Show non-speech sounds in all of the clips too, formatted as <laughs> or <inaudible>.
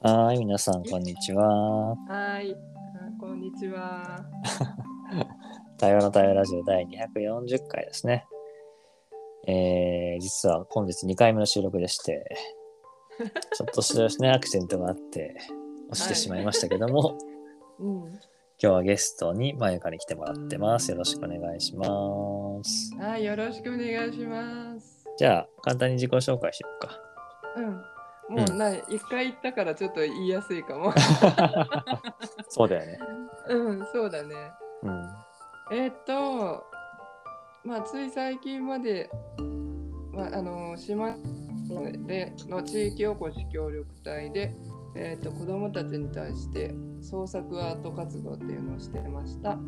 はーい、皆さん、こんにちは。はい、あこんにちは。対話の対話ラジオ第240回ですね。えー、実は本日2回目の収録でして、ちょっとしたですね、<laughs> アクシデントがあって、落ちてしまいましたけども、うん、<laughs> 今日はゲストにまゆかに来てもらってます。よろしくお願いします。はい、よろしくお願いします。じゃあ、簡単に自己紹介しようか。うん、もうない、一回言ったからちょっと言いやすいかも。そうだよね。うん、そうだね。うん。えーっと、まあ、つい最近まで、まあ、あの島での地域おこし協力隊で、えーっと子どもたちに対して創作アート活動っていうのをしてました。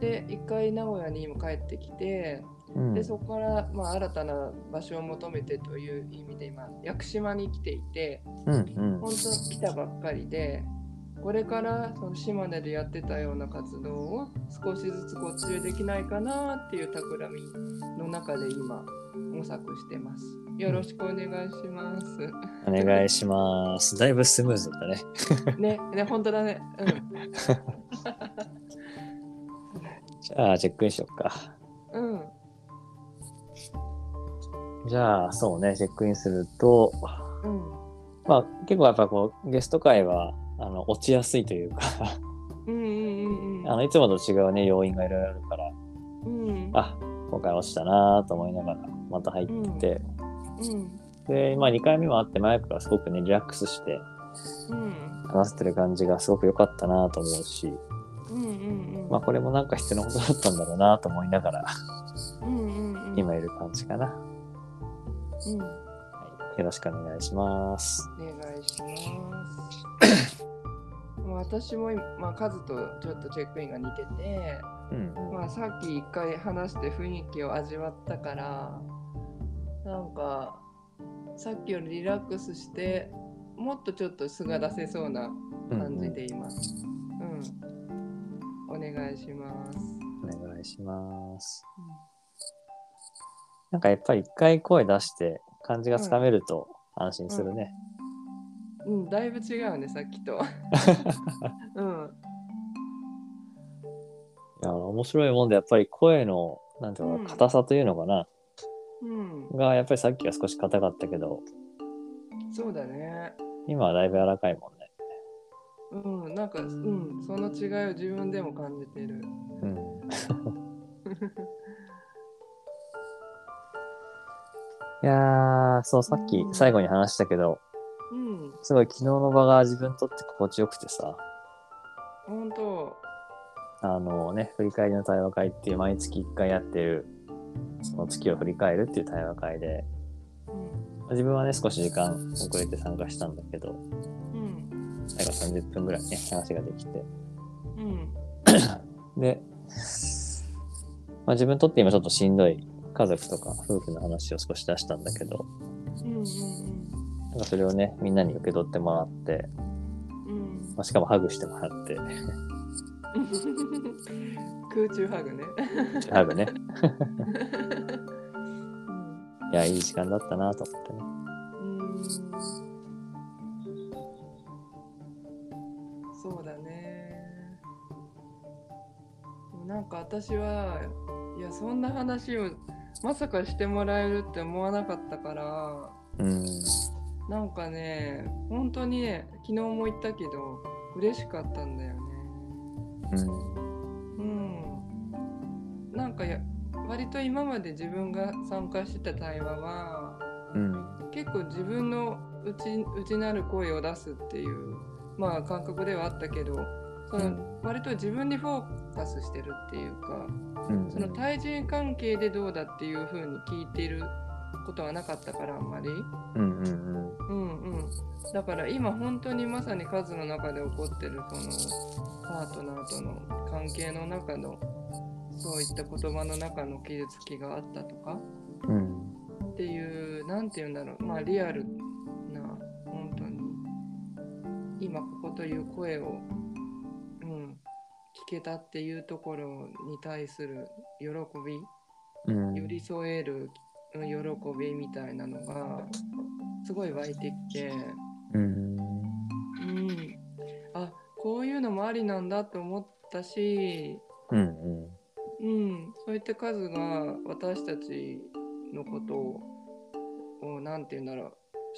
で、一回名古屋にも帰ってきて、うんでそこから、まあ、新たな場所を求めてという意味で今屋久島に来ていてうんうん本当来たばっかりでこれからその島根でやってたような活動を少しずつこっちでできないかなっていう企みの中で今模索してます。よろしくお願いします。お願いします。だいぶスムーズだったね。ね、ね、本当だね。<laughs> じゃあ、チェックインしようか。うん。うん。じゃあ、そうね、チェックインすると、うん。まあ、結構やっぱこう、ゲスト会は、あの、落ちやすいというか、うんうんうんうん。あの、いつもと違うね、要因がいろいろあるから、うん。あ、今回落ちたなと思いながら、また入って、うん。で、まあ、2回目もあって、マイクがすごくね、リラックスしてうん。話せてる感じがすごく良かったなと思うし、うんうんうん。まあ、これもなんか必要なことだったんだろうなと思いながら、うんうんうん。今いる感じかな。うん。はい、よろしくお願いします。お願いします。まあ私も今、まあ、カズとちょっとチェックインが似てて、うんうん。まあ、さっき一回話して雰囲気を味わったからなんかさっきよりリラックスしてもっとちょっと素が出せそうな感じでいます。うん、お願いします。お願いします。なんかやっぱり一回声出して感じがつかめると安心するね。うん、だいぶ違うね、さっきと。<laughs> うん、いや、面白いもんでやっぱり声の、なんていうかな、硬さというのかな、うん、がやっぱりさっきは少し硬かったけど、そうだね。今はだいぶ柔らかいもんね。うん、なんか、うん、その違いを自分でも感じてる。うん。<laughs> いやー、そう、さっき最後に話したけど、うん、すごい昨日の場が自分にとって心地よくてさ、本当。あのね、振り返りの対話会っていう毎月1回やってる、その月を振り返るっていう対話会で、うん、自分はね、少し時間遅れて参加したんだけど、うん、最後30分ぐらいね、話ができて。うん、で、まあ、自分にとって今ちょっとしんどい家族とか夫婦の話を少し出したんだけど、うん、うん、なんかそれをね、みんなに受け取ってもらって、うん。まあ、しかもハグしてもらって、空中ハグね。ハグね。うんいや、いい時間だったなと思ってね。うんそうだね。なんか私はいやそんな話をまさかしてもらえるって思わなかったからうん。なんかね本当にね昨日も言ったけど嬉しかったんだよね。うん。うん。なんかや割と今まで自分が参加してた対話はうん。結構自分の内内なる声を出すっていうまあ感覚ではあったけどうん割と自分にフォーカスしてるっていうかうん。その対人関係でどうだっていう風に聞いてることはなかったからあんまり。うんうんうん。うんうん、だから今本当にまさに数の中で起こってるそのパートナーとの関係の中のそういった言葉の中の傷つきがあったとかうん。っていう何て言うんだろうまあリアルな本当に今ここという声を、けたっていうところに対する喜びうん。寄り添えるうん喜びみたいなのがすごい湧いてきて、うん。こういうのもありなんだと思ったし、うんうん。うん、そういった数が私たちのことを、なんて言うんだろう、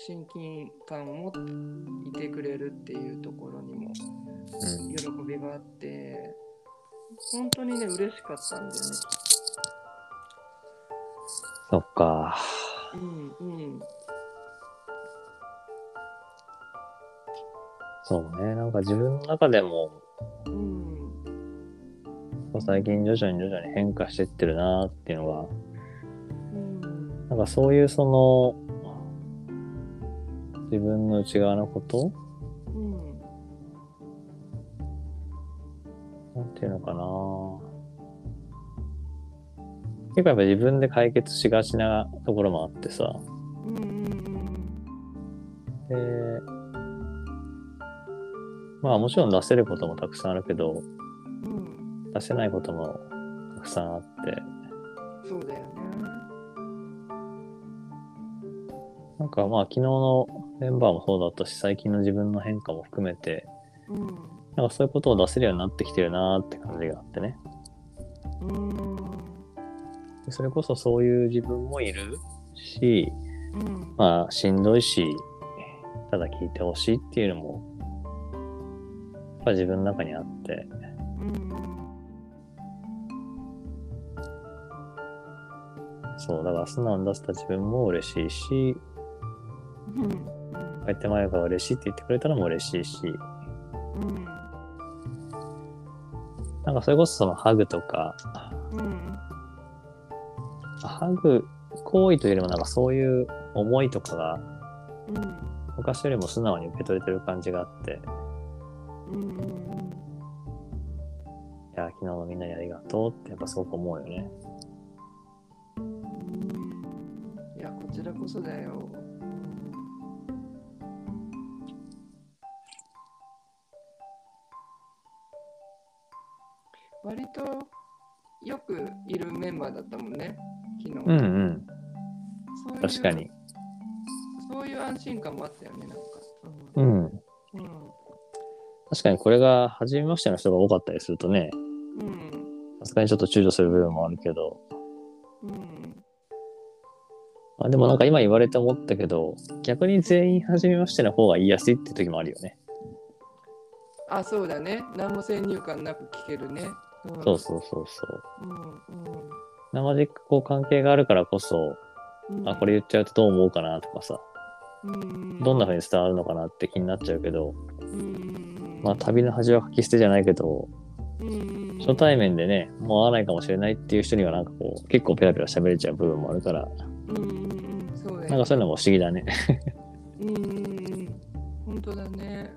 親近感を持っていてくれるっていうところにもうん喜びがあって、本当にね、嬉しかったんだよね。そっか。うんうん。そうね。なんか自分の中でも、うん。最近徐々に徐々に変化してってるなっていうのが、うん。なんかそういうその、自分の内側のことなんていうのかな結構やっぱ自分で解決しがちなところもあってさ。うんうんで、まあもちろん出せることもたくさんあるけど、うん。うん。出せないこともたくさんあって、そうだよね。なんかまあ昨日のメンバーもそうだったし、最近の自分の変化も含めて、うん。なんかそういうことを出せるようになってきてるなーって感じがあってね。うん。でそれこそそういう自分もいるし、うん。まあしんどいし、ただ聞いてほしいっていうのも、やっぱ自分の中にあって、うん。そう、だから素直に出せた自分も嬉しいし、うん。相手前が嬉しいって言ってくれたのも嬉しいし、うん。なんかそれこそそのハグとか、うん。ハグ行為というよりもなんかそういう思いとかがうん。昔よりも素直に受け取れてる感じがあって、うん。いや、昨日のみんなにありがとうってやっぱすごく思うよね。いや、こちらこそだよ。割とよくいるメンバーだったもんね、昨日。うんうん。そういう確かに。。そういう安心感もあったよね、なんか。ううん。ん。確かにこれが初めましての人が多かったりするとね、うん。さすがにちょっと躊躇する部分もあるけど、うん。あでもなんか今言われて思ったけど、逆に全員初めましての方が言いやすいって時もあるよね。あ、そうだね。何も先入観なく聞けるね。うん、そうそうそうそう。うん。生でこう関係があるからこそ、うん。あ、これ言っちゃうとどう思うかなとかさ、うん、どんな風に伝わるのかなって気になっちゃうけど、うん。まあ旅の恥は書き捨てじゃないけど、うん、初対面でね、もう会わないかもしれないっていう人にはなんかこう、結構ペラペラ喋れちゃう部分もあるから、うんうんうん、そうなんかそういうのも不思議だね。うんうんうん、本当だね。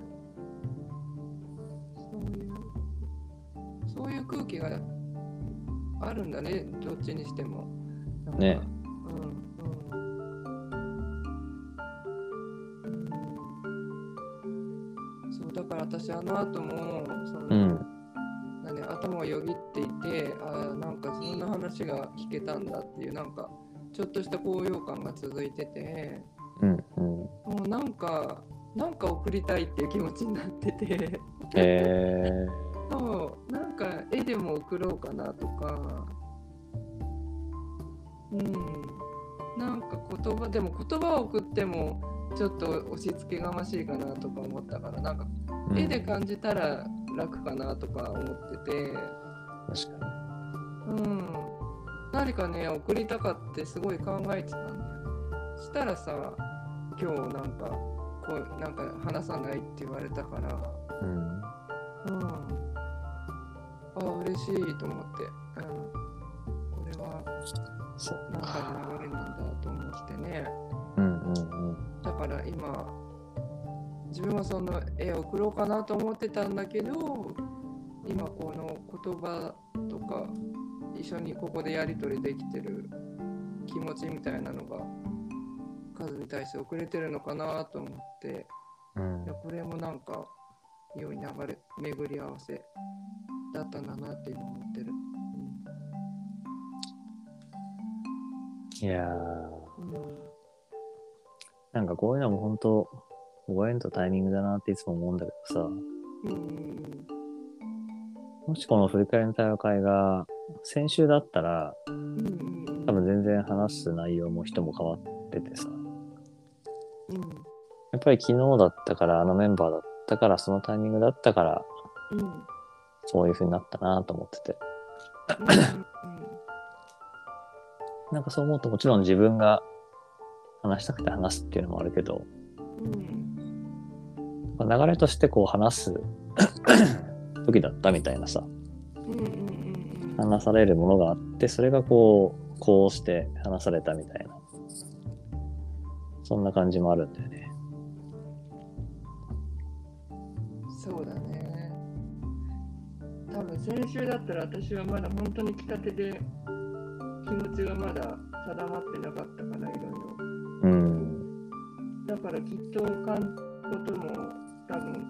空気があるんだね、どっちにしても。ね。だから私、あの後も、その、うん。なんで頭をよぎっていてあーなんかそんな話が聞けたんだっていうなんかちょっとした高揚感が続いててうん。うん。もうなんかなんか送りたいっていう気持ちになっててえ <laughs> そうなでも送ろうかなとか。うん。なんか言葉でも言葉を送ってもちょっと押し付けがましいかなとか思ったからなんかー、絵で感じたら楽かなとか思ってて。確かうん、何かね送りたかってすごい考えてたんだよ。したらさ今日なんかこうなんか話さないって言われたから。に。うん。うん。あ嬉しいと思って、うん、これはなんかの流れなんだと思ってね。うんうんうん。だから今自分はその絵を送ろうかなと思ってたんだけど今この言葉とか一緒にここでやり取りできてる気持ちみたいなのが数に対して遅れてるのかなと思って。うん。いやこれもなんか良い流れ巡り合わせだったんだなって今思ってる。いやー、うん。うんなんかこういうのも本当、ご縁とタイミングだなっていつも思うんだけどさ、うん。うんもしこの振り返りの対話会が先週だったら、うん。うん多分全然話す内容も人も変わっててさ、うん。やっぱり昨日だったから、あのメンバーだったから、そのタイミングだったから、うんうんそういう風になったなと思ってて。なんかそう思うともちろん自分が話したくて話すっていうのもあるけど、うんまあ流れとしてこう話す <clears throat> 時だったみたいなさ、話されるものがあって、それがこう、こうして話されたみたいな。そんな感じもあるんだよね。そうだね。多分先週だったら私はまだ本当に来たてで気持ちがまだ定まってなかったからいろいろ。うん。だからきっと感じることも多分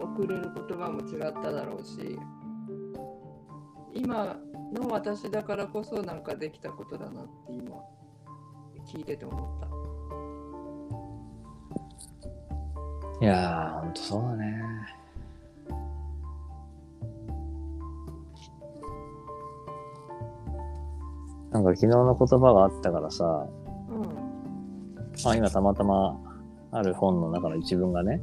送れる言葉も違っただろうし今の私だからこそなんかできたことだなって今聞いてて思った。いやー、ほんとそうだね。なんか昨日の言葉があったからさ、あ今たまたまある本の中の一文がね、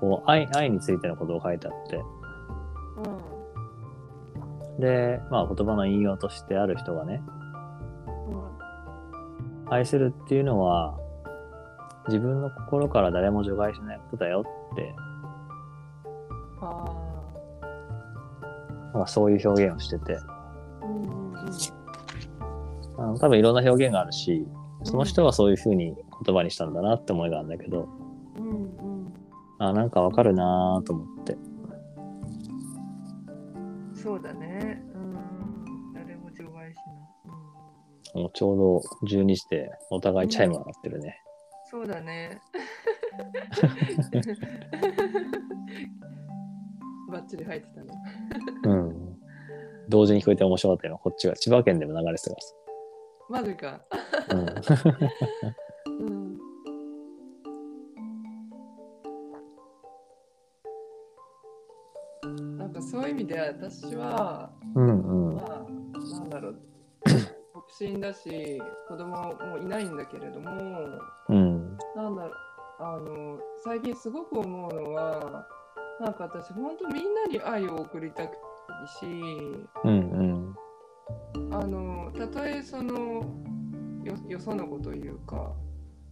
うん。こう愛愛についてのことを書いてあって、うん。で、まあ言葉の引用としてある人がね、うん。愛するっていうのは自分の心から誰も除外しないことだよって、あまあ、そういう表現をしてて、の多分いろんな表現があるし、その人はそういうふうに言葉にしたんだなって思いがあるんだけど、うんうんあなんかわかるなぁと思って。そうだね。うん。誰も除外しない。うん、もうちょうど12時でお互いチャイムが鳴ってるね。そうだね。<laughs> バッチリ入ってたね。うん。同時に聞こえて面白かったよ。こっちが千葉県でも流れてたかマジか。なんかそういう意味で私は、うん。うんうん。まあ、なんだろう、<coughs> 独身だし、子供もいないんだけれども、うん。なんだろう、あの、最近すごく思うのは、なんか私、本当みんなに愛を送りたくてし、うんあの、たとえその、よよその子というか、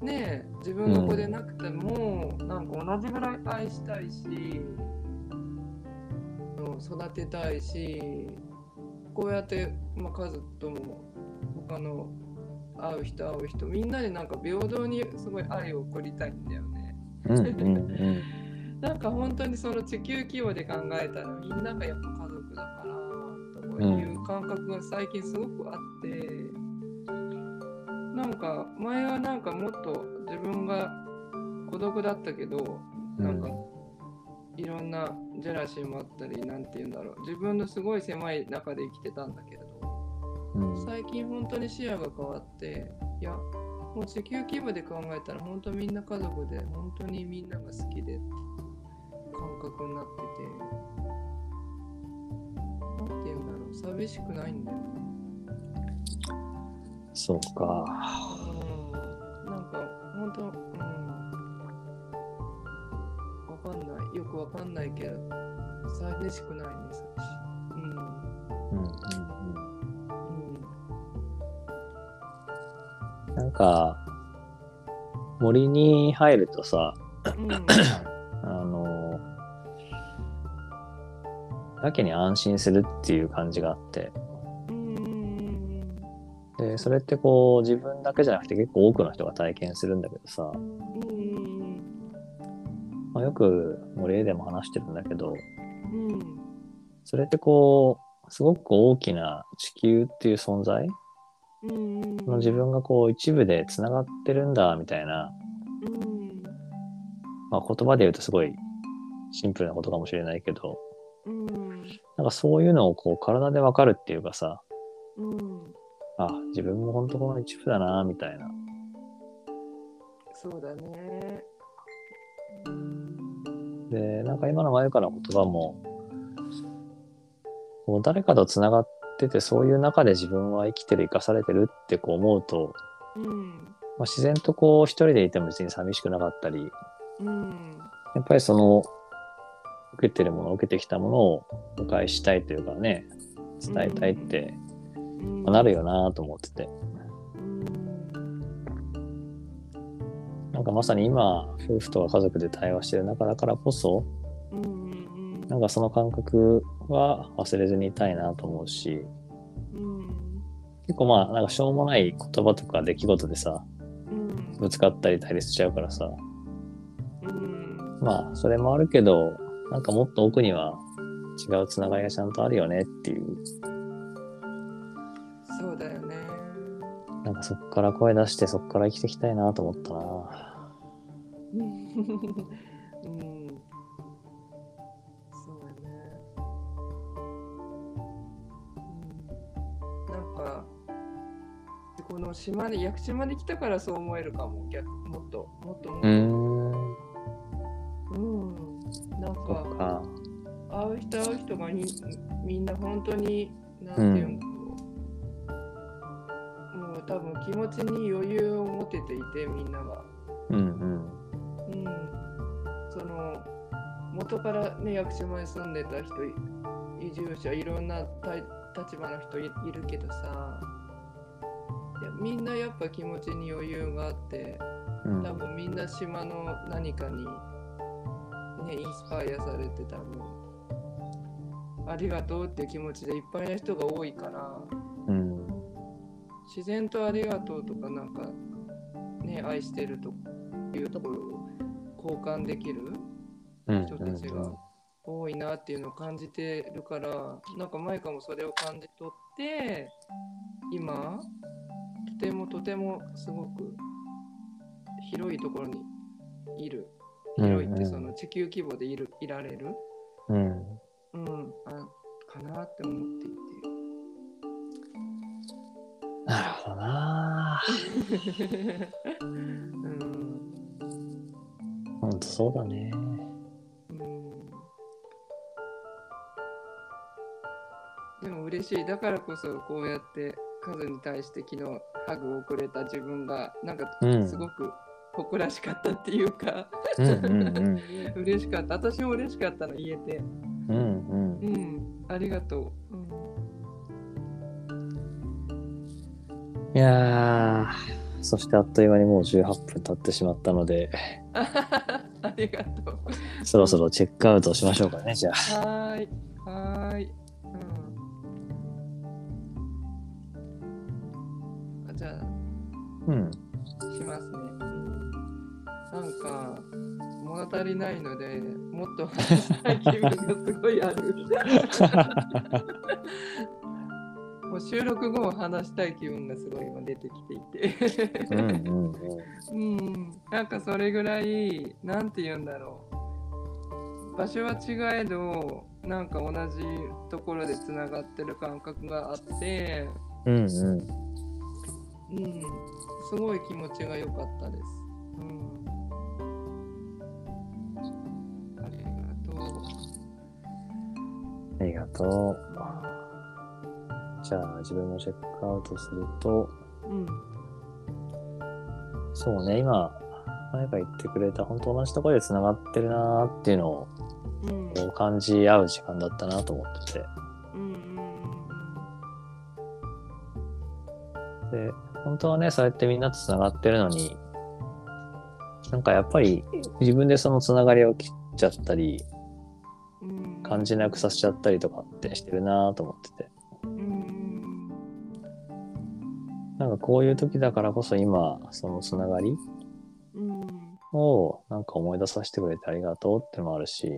ねえ、自分の子でなくても、なんか同じぐらい愛したいし、うん育てたいし、こうやって、まあ、家族とも他の会う人会う人みんなでなんか平等にすごい愛を送りたいんだよね。うん。うんうんうん。<laughs> なんか本当にその地球規模で考えたらみんながやっぱ家族だからとかいう感覚が最近すごくあって、なんか前はなんかもっと自分が孤独だったけどなんかいろんなジェラシーもあったりなんて言うんだろう自分のすごい狭い中で生きてたんだけれどうん。最近本当に視野が変わっていやもう地球規模で考えたら本当みんな家族で本当にみんなが好きで感覚になっててなんて言うんだろう寂しくないんだよね。そうか。うん。なんか本当うんわかんないよ。くわかんないけど寂しくないね寂しいうんうんうん。うん。なんか、森に入るとさ、うん <laughs> やけに安心するっていう感じがあって、で、それってこう自分だけじゃなくて結構多くの人が体験するんだけどさ、まあ、よく森でも話してるんだけど、うん。それってこう、すごく大きな地球っていう存在。の自分がこう一部で繋がってるんだみたいな、うん。まあ、言葉で言うとすごいシンプルなことかもしれないけど、うんなんかそういうのをこう体でわかるっていうかさ、うんあ、自分も本当この一部だな、みたいな。そうだね。で、なんか今の前からの言葉も、こう誰かと繋がってて、そういう中で自分は生きてる、生かされてるってこう思うと、うん。まあ、自然とこう一人でいても別に寂しくなかったり、うん。やっぱりその、受けてるもの、受けてきたものをお返ししたいというかね、伝えたいって、うん。まあなるよなと思ってて。うん。なんかまさに今、夫婦とか家族で対話してる中だからこそ、なんかその感覚は忘れずにいたいなと思うし、うん。結構まあ、なんかしょうもない言葉とか出来事でさ、うん。ぶつかったり対立しちゃうからさ、うん。まあ、それもあるけど、なんかもっと奥には違うつながりがちゃんとあるよねっていう、そうだよね。なんかそっから声出してそっから生きていきたいなと思ったな。うん。そうやね。うん。なんか、この島で、屋久島で来たからそう思えるかも、逆もっと、もっともっと。うーん、うん。なんそか。会う人会う人がみみんな本当に、なんていうの、もう多分気持ちに余裕を持てていて、みんなが。うんうん。うん、その元からね屋久島に住んでた人移住者いろんなた立場の人いいるけどさみんなやっぱ気持ちに余裕があってうん多分みんな島の何かに、ね、インスパイアされて多分ありがとうっていう気持ちでいっぱいな人が多いから。うん。自然とありがとうとかなんかね愛してるというところを交換できるうん。人たちが多いなっていうのを感じてるからなんかマイカもそれを感じ取って今とてもとてもすごく広いところにいる広いってその地球規模でいるいられる、うん。うん、あかなって思っていて。なるほどな。うんほんとそうだね。うんでも嬉しいだからこそこうやってカズに対して昨日ハグをくれた自分がなんかうんすごく誇らしかったっていうか、うんうんうん。嬉しかった。私も嬉しかったの言えてうんうん。う。ん。ありがとう、うん。いやー、そしてあっという間にもう18分経ってしまったので、<laughs> ありがとう。そろそろチェックアウトしましょうかね、じゃあ。はーい。はーい、うん、あじゃあ。うん。しますね。なんか物足りないのでもっと話したい気分がすごいある。<laughs> もう収録後も話したい気分がすごい今出てきていて。うんうんなんかそれぐらい、なんて言うんだろう。場所は違えど、なんか同じところでつながってる感覚があって、うんうん。うん、すごい気持ちが良かったです。がとう。じゃあ自分もチェックアウトすると、うん、そうね、今、前が言ってくれた本当同じところで繋がってるなーっていうのをうん、感じ合う時間だったなと思ってて。うん、うん、で、本当はね、そうやってみんなと繋がってるのに、なんかやっぱり自分でその繋がりを切っちゃったり、うん、感じなくさせちゃったりとかってしてるなと思ってて。うん、なんかこういう時だからこそ今、その繋がりうん、をなんか思い出させてくれてありがとうってのもあるし、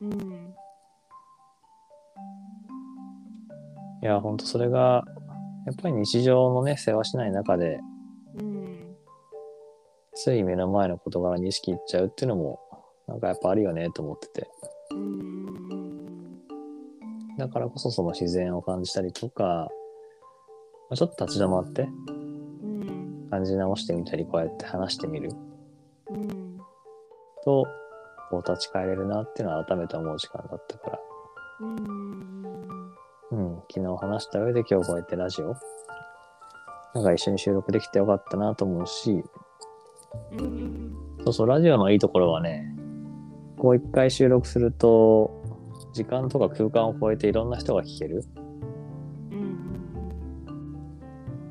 うん、いや、ほんとそれが、やっぱり日常のね、世話しない中で、うん、つい目の前の事柄に意識いっちゃうっていうのも、なんかやっぱあるよねと思ってて。うん、だからこそその自然を感じたりとか、まあちょっと立ち止まってうん、感じ直してみたり、こうやって話してみる。うん、と、こう立ち返れるなっていうのは改めて思う時間だったから、うん。うん、昨日話した上で今日こうやってラジオ、なんか一緒に収録できてよかったなと思うし、うん。そうそう、ラジオのいいところはね、こう一回収録すると、時間とか空間を超えていろんな人が聞ける？うん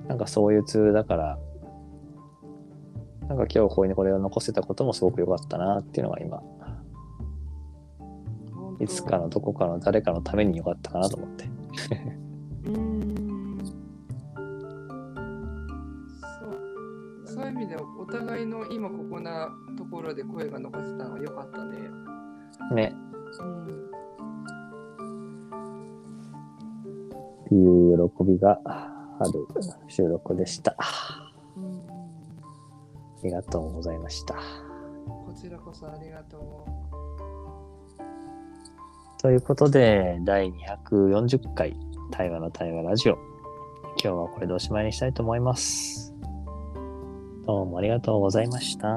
なんかそういうツールだから、なんか今日ここにこれを残せたこともすごく良かったなっていうのが今、いつかのどこかの誰かのために良かったかなと思って。うんそうそういう意味ではお互いの今ここなところで声が残せたのは良かったね。ね。うんっていう喜びがある収録でした。あうんりがとうございました。こちらこそありがとということで、第240回対話の対話ラジオ。今日はこれでおしまいにしたいと思います。どうも。ありがとうございました。